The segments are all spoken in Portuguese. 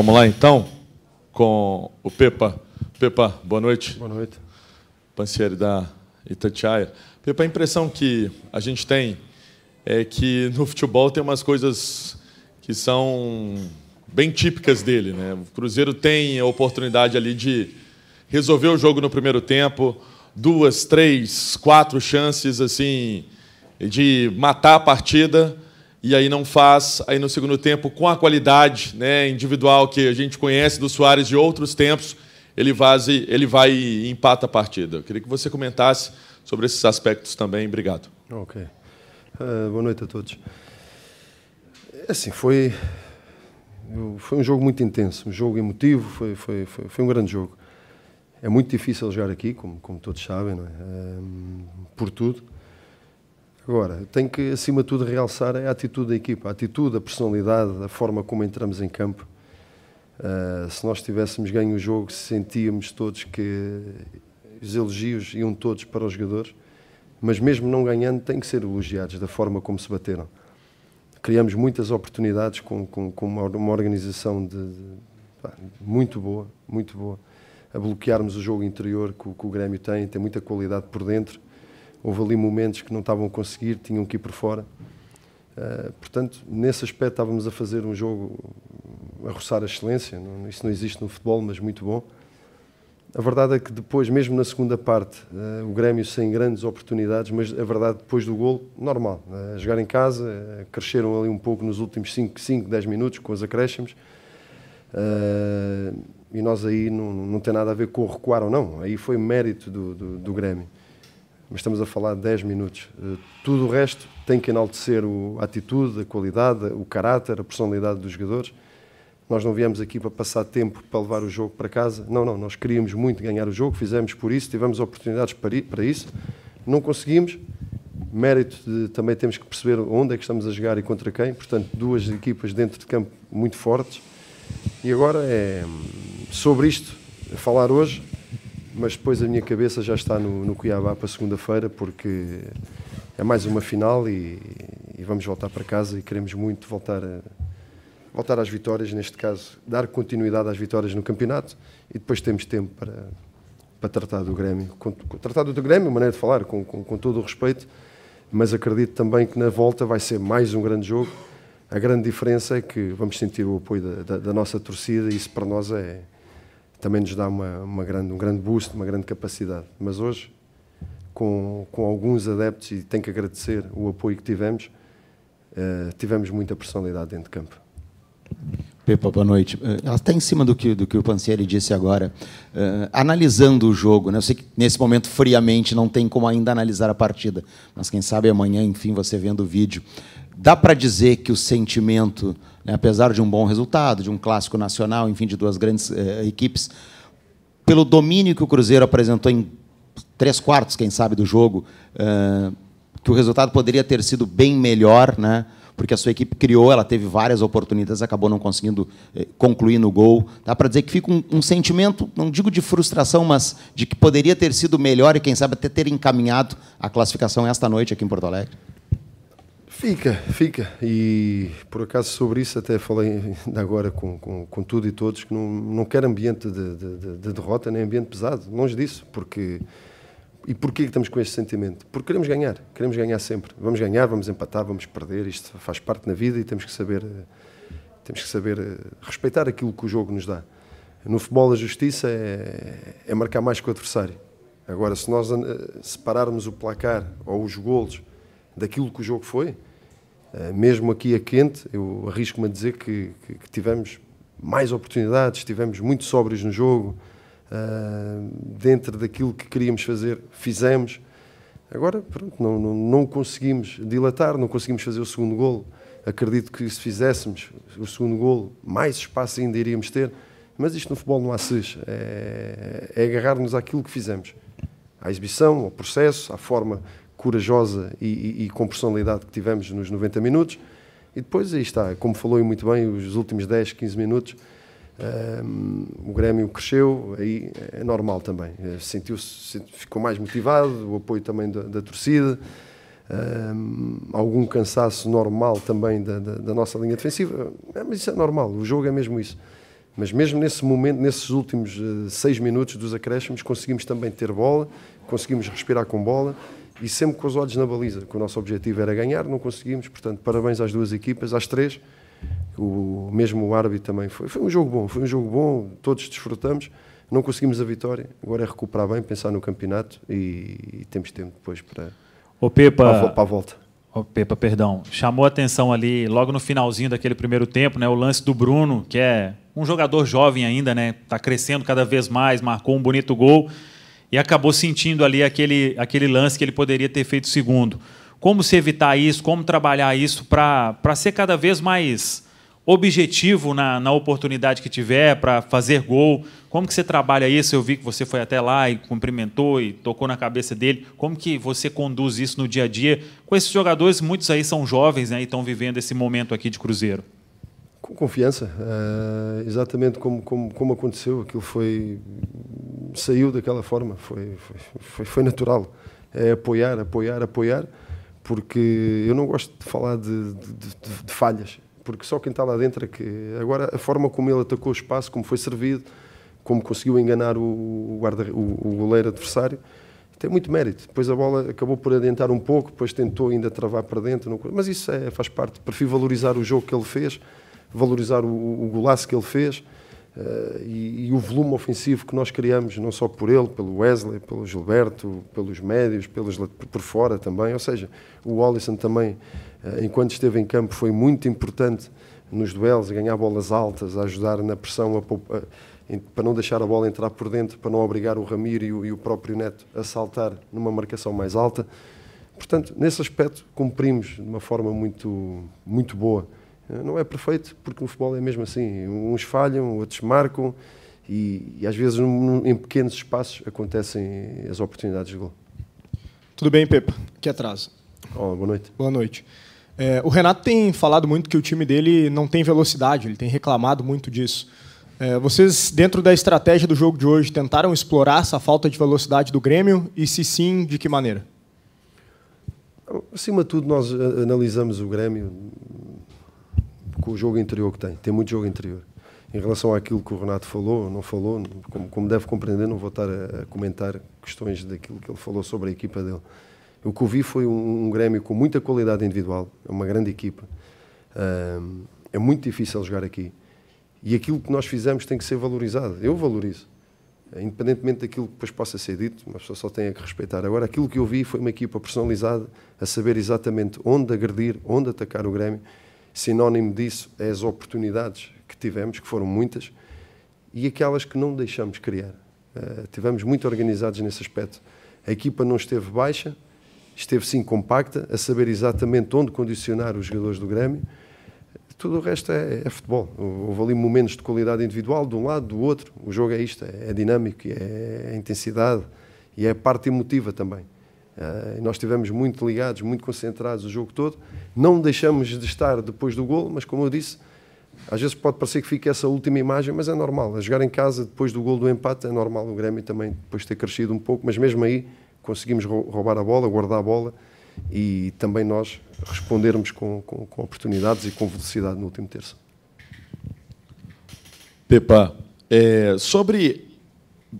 Vamos lá então com o Pepa. Pepa, boa noite. Boa noite. Pansieri da Itatiaia. Pepa, a impressão que a gente tem é que no futebol tem umas coisas que são bem típicas dele. Né? O Cruzeiro tem a oportunidade ali de resolver o jogo no primeiro tempo, duas, três, quatro chances assim de matar a partida e aí não faz. Aí no segundo tempo, com a qualidade né, individual que a gente conhece do Soares de outros tempos, ele, vaze, ele vai e empata a partida. Eu queria que você comentasse sobre esses aspectos também. Obrigado. Ok. Uh, boa noite a todos. É assim, foi, foi um jogo muito intenso, um jogo emotivo, foi, foi, foi, foi um grande jogo. É muito difícil jogar aqui, como, como todos sabem, é? Um, por tudo. Agora, tenho que, acima de tudo, realçar a atitude da equipa, a atitude, a personalidade, a forma como entramos em campo. Uh, se nós tivéssemos ganho o jogo, sentíamos todos que os elogios iam todos para os jogadores, mas mesmo não ganhando, têm que ser elogiados da forma como se bateram. Criamos muitas oportunidades com, com, com uma, uma, organização de, de, muito boa, muito boa a bloquearmos o jogo interior que, que o Grêmio tem, tem muita qualidade por dentro. Houve ali momentos que não estavam a conseguir, tinham que ir por fora. Uh, portanto, nesse aspecto estávamos a fazer um jogo a roçar a excelência. Não, isso não existe no futebol, mas muito bom. A verdade é que depois, mesmo na segunda parte, uh, o Grêmio sem grandes oportunidades, mas a verdade, depois do gol, normal. Uh, jogar em casa, uh, cresceram ali um pouco nos últimos 5, 5 10 minutos com os acréscimos. E nós aí não, não tem nada a ver com recuar ou não, aí foi mérito do, do, do Grêmio. Mas estamos a falar de 10 minutos. Uh, tudo o resto tem que enaltecer a atitude, a qualidade, o caráter, a personalidade dos jogadores. Nós não viemos aqui para passar tempo para levar o jogo para casa. Não, não, nós queríamos muito ganhar o jogo, fizemos por isso, tivemos oportunidades para, isso. Não conseguimos. Mérito de também temos que perceber onde é que estamos a jogar e contra quem. Portanto, duas equipas dentro de campo muito fortes. E agora é sobre isto falar hoje, mas depois a minha cabeça já está no, no Cuiabá para segunda-feira, porque é mais uma final e, e, vamos voltar para casa e queremos muito voltar, a, voltar às vitórias, neste caso, dar continuidade às vitórias no campeonato e depois temos tempo para, para tratar do Grêmio. Com, tratar do Grêmio, maneira de falar, com, com, com todo o respeito, mas acredito também que na volta vai ser mais um grande jogo. A grande diferença é que vamos sentir o apoio da, da, da nossa torcida e isso para nós é, também nos dá uma, uma grande, um grande boost, uma grande capacidade. Mas hoje, com, com alguns adeptos, e tenho que agradecer o apoio que tivemos, uh, tivemos muita personalidade dentro de campo. Pepa, boa noite. Eh, está em cima do que, do que o Pancieri disse agora. Uh, analisando o jogo, né? eu sei que nesse momento, friamente, não tem como ainda analisar a partida, mas quem sabe amanhã, enfim, você vendo o vídeo. Dá para dizer que o sentimento né, apesar de um bom resultado, de um clássico nacional, enfim, de duas grandes eh, equipes, pelo domínio que o Cruzeiro apresentou em três quartos, quem sabe, do jogo, eh, que o resultado poderia ter sido bem melhor, né? porque a sua equipe criou, ela teve várias oportunidades, acabou não conseguindo eh, concluir no gol. Dá para dizer que fica um, um, sentimento, não digo de frustração, mas de que poderia ter sido melhor e, quem sabe, até ter encaminhado a classificação esta noite aqui em Porto Alegre? Fica, fica. E por acaso sobre isso até falei agora com, com, com tudo e todos que não, não quero ambiente de, de, de, derrota nem ambiente pesado, longe disso, porque. E porquê estamos com este sentimento? Porque queremos ganhar, queremos ganhar sempre. Vamos ganhar, vamos empatar, vamos perder, isto faz parte na vida e temos que saber, temos que saber eh, respeitar aquilo que o jogo nos dá. No futebol a justiça é, é marcar mais que o adversário. Agora, se nós eh, separarmos o placar ou os golos daquilo que o jogo foi, eh, mesmo aqui a quente, eu arrisco-me a dizer que, que, que, tivemos mais oportunidades, tivemos muito sóbrios no jogo, uh, dentro daquilo que queríamos fazer, fizemos. Agora, pronto, não, não, não, conseguimos dilatar, não conseguimos fazer o segundo golo. Acredito que se fizéssemos o segundo golo, mais espaço ainda iríamos ter. Mas isto no futebol não há SES. É, é agarrar-nos àquilo que fizemos. À exibição, ao processo, à forma corajosa e, e, e, com personalidade que tivemos nos 90 minutos. E depois aí está, como falou muito bem, os últimos 10, 15 minutos, um, o Grêmio cresceu, aí é normal também. Eh, sentiu ficou mais motivado, o apoio também da, da torcida, um, algum cansaço normal também da, da, da, nossa linha defensiva, é, mas isso é normal, o jogo é mesmo isso. Mas mesmo nesse momento, nesses últimos uh, seis minutos dos acréscimos, conseguimos também ter bola, conseguimos respirar com bola e sempre com os olhos na baliza, que o nosso objetivo era ganhar, não conseguimos, portanto, parabéns às duas equipas, às três, o mesmo o árbitro também foi. Foi um jogo bom, foi um jogo bom, todos desfrutamos, não conseguimos a vitória, agora é recuperar bem, pensar no campeonato e, e temos tempo depois para, Ô, Pepa, para, a, para a volta. Ô, Pepa, perdão, chamou a atenção ali, logo no finalzinho daquele primeiro tempo, né, o lance do Bruno, que é um jogador jovem ainda, né, tá crescendo cada vez mais, marcou um bonito gol, e acabou sentindo ali aquele, aquele lance que ele poderia ter feito segundo. Como se evitar isso, como trabalhar isso para ser cada vez mais objetivo na, na oportunidade que tiver para fazer gol? Como que você trabalha isso? Eu vi que você foi até lá e cumprimentou e tocou na cabeça dele. Como que você conduz isso no dia a dia com esses jogadores? Muitos aí são jovens né, e estão vivendo esse momento aqui de Cruzeiro. Com confiança, uh, exatamente como, como, como aconteceu, aquilo foi saiu daquela forma, foi, foi, foi, natural. É apoiar, apoiar, apoiar, porque eu não gosto de falar de, de, de, de falhas, porque só quem está lá dentro é que. Agora, a forma como ele atacou o espaço, como foi servido, como conseguiu enganar o, guarda, o, o goleiro adversário, tem muito mérito. Depois a bola acabou por adiantar um pouco, depois tentou ainda travar para dentro, mas isso é, faz parte. Prefiro valorizar o jogo que ele fez, valorizar o, o golaço que ele fez Uh, e, e, o volume ofensivo que nós criamos, não só por ele, pelo Wesley, pelo Gilberto, pelos médios, pelos, por fora também. Ou seja, o Alisson também, uh, enquanto esteve em campo, foi muito importante nos duelos, a ganhar bolas altas, a ajudar na pressão, a, a, para não deixar a bola entrar por dentro, para não obrigar o Ramiro e o, e o próprio Neto a saltar numa marcação mais alta. Portanto, nesse aspecto, cumprimos de uma forma muito, muito boa não é perfeito, porque no futebol é mesmo assim. Uns falham, outros marcam e, e às vezes em pequenos espaços acontecem as oportunidades de gol. Tudo bem, Pepa? Que atraso. Oh, boa noite. Boa noite. É, o Renato tem falado muito que o time dele não tem velocidade, ele tem reclamado muito disso. É, vocês, dentro da estratégia do jogo de hoje, tentaram explorar essa falta de velocidade do Grêmio? E se sim, de que maneira? Acima de tudo, nós analisamos o Grêmio com o jogo interior que tem. Tem muito jogo interior. Em relação àquilo que o Renato falou, não falou, como, como deve compreender, não vou estar a, a, comentar questões daquilo que ele falou sobre a equipa dele. O que eu vi foi um, um Grêmio com muita qualidade individual, é uma grande equipa. Um, é muito difícil jogar aqui. E aquilo que nós fizemos tem que ser valorizado. Eu valorizo. Independentemente daquilo que depois possa ser dito, uma pessoa só tem que respeitar. Agora, aquilo que eu vi foi uma equipa personalizada, a saber exatamente onde agredir, onde atacar o Grêmio Sinónimo disso é as oportunidades que tivemos, que foram muitas, e aquelas que não deixamos criar. Uh, tivemos muito organizados nesse aspecto. A equipa não esteve baixa, esteve sim compacta, a saber exatamente onde condicionar os jogadores do Grêmio. Tudo o resto é, é, futebol. Houve ali momentos de qualidade individual, de um lado, do outro. O jogo é isto, é, é dinâmico, é, é intensidade e é parte emotiva também. Uh, nós estivemos muito ligados, muito concentrados o jogo todo. Não deixamos de estar depois do gol, mas como eu disse, às vezes pode parecer que fique essa última imagem, mas é normal. A jogar em casa depois do gol do empate é normal o Grêmio também depois ter crescido um pouco, mas mesmo aí conseguimos roubar a bola, guardar a bola e também nós respondermos com, com, com oportunidades e com velocidade no último terço. Pepa, é, sobre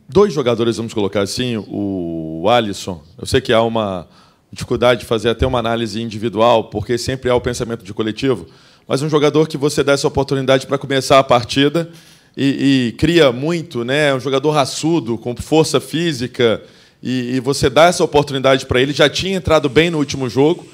dois jogadores, vamos colocar assim, o Alisson. Eu sei que há uma dificuldade de fazer até uma análise individual, porque sempre há o pensamento de coletivo, mas um jogador que você dá essa oportunidade para começar a partida e, e, cria muito, né? Um jogador raçudo, com força física, e, e você dá essa oportunidade para ele. Já tinha entrado bem no último jogo.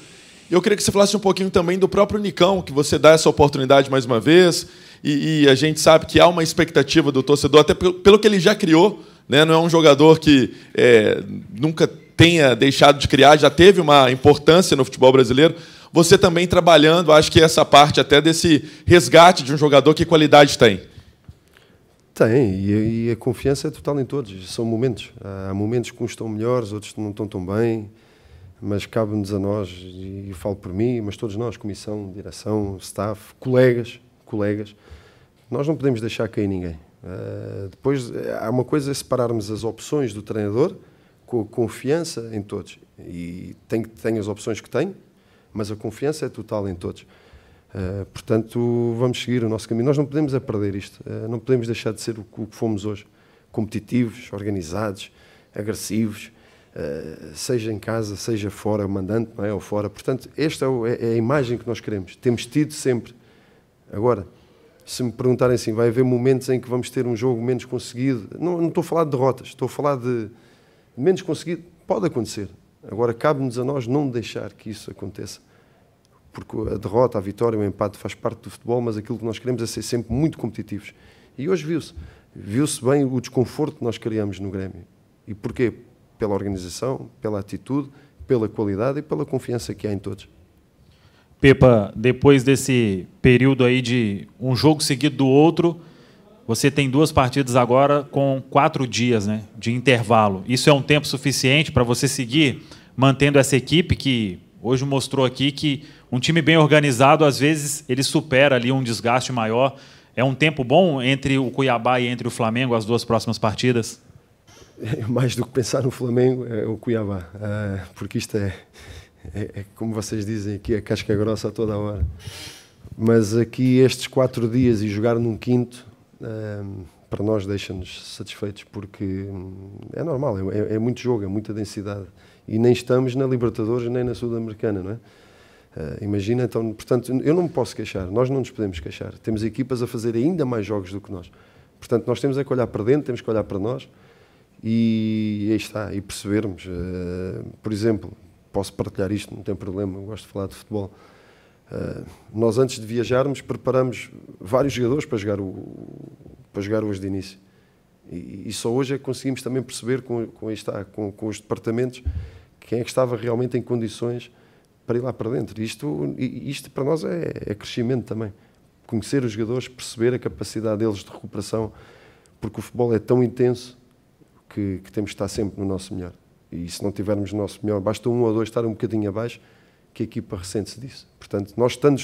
Eu queria que você falasse um pouquinho também do próprio Nicão, que você dá essa oportunidade mais uma vez e, e, a gente sabe que há uma expectativa do torcedor, até pelo, pelo que ele já criou. Né? Não é um jogador que é, nunca tenha deixado de criar, já teve uma importância no futebol brasileiro. Você também trabalhando, acho que essa parte até desse resgate de um jogador, que qualidade tem? Tem, e, a confiança é total em todos. São momentos. Há momentos que uns estão melhores, outros não estão tão bem, mas cabe-nos a nós, e falo por mim, mas todos nós, comissão, direção, staff, colegas, colegas, nós não podemos deixar cair ninguém. Uh, depois, há uma coisa é separarmos as opções do treinador com confiança em todos. E tem, tem as opções que tem, mas a confiança é total em todos. Uh, portanto, vamos seguir o nosso caminho. Nós não podemos é perder isto, uh, não podemos deixar de ser o, o, que fomos hoje. Competitivos, organizados, agressivos, uh, seja em casa, seja fora, mandante não é? ou fora. Portanto, esta é, é a imagem que nós queremos. Temos tido sempre. Agora, se me perguntarem assim, vai haver momentos em que vamos ter um jogo menos conseguido. Não, não estou a falar de derrotas, estou a falar de menos conseguido. Pode acontecer. Agora, cabe-nos a nós não deixar que isso aconteça. Porque a derrota, a vitória, o empate faz parte do futebol, mas aquilo que nós queremos é ser sempre muito competitivos. E hoje viu-se. Viu-se bem o desconforto que nós criamos no Grêmio. E porquê? Pela organização, pela atitude, pela qualidade e pela confiança que há em todos. Pepa, depois desse período aí de um jogo seguido do outro, você tem duas partidas agora com quatro dias né, de intervalo. Isso é um tempo suficiente para você seguir mantendo essa equipe que hoje mostrou aqui que um time bem organizado, às vezes, ele supera ali um desgaste maior. É um tempo bom entre o Cuiabá e entre o Flamengo, as duas próximas partidas? Mais do que pensar no Flamengo, é o Cuiabá. Ah, porque isto é, é, é, como vocês dizem aqui, é casca grossa a toda a hora. Mas aqui estes quatro dias e jogar num quinto, um, para nós deixa-nos satisfeitos, porque hum, é normal, é, é, muito jogo, é muita densidade. E nem estamos na Libertadores nem na Sul-Americana, não é? Uh, imagina, então, portanto, eu não me posso queixar, nós não nos podemos queixar. Temos equipas a fazer ainda mais jogos do que nós. Portanto, nós temos é que olhar para dentro, temos que olhar para nós e aí está, e percebermos. Uh, por exemplo, posso partilhar isto, não tem problema, eu gosto de falar de futebol. Uh, nós, antes de viajarmos, preparamos vários jogadores para jogar, o, para jogar hoje de início. E, e só hoje é que conseguimos também perceber, com, com, está, com, com os departamentos, quem é que estava realmente em condições para ir lá para dentro. Isto, isto para nós é, é crescimento também. Conhecer os jogadores, perceber a capacidade deles de recuperação, porque o futebol é tão intenso que, que temos de estar sempre no nosso melhor. E se não tivermos o nosso melhor, basta um ou dois estar um bocadinho abaixo, que a equipa ressente-se disso. Portanto, nós estando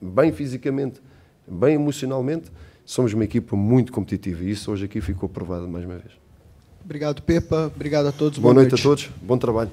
bem fisicamente, bem emocionalmente, somos uma equipa muito competitiva e isso hoje aqui ficou provado mais uma vez. Obrigado, Pepa. Obrigado a todos. Boa, boa noite, noite a todos. Bom trabalho.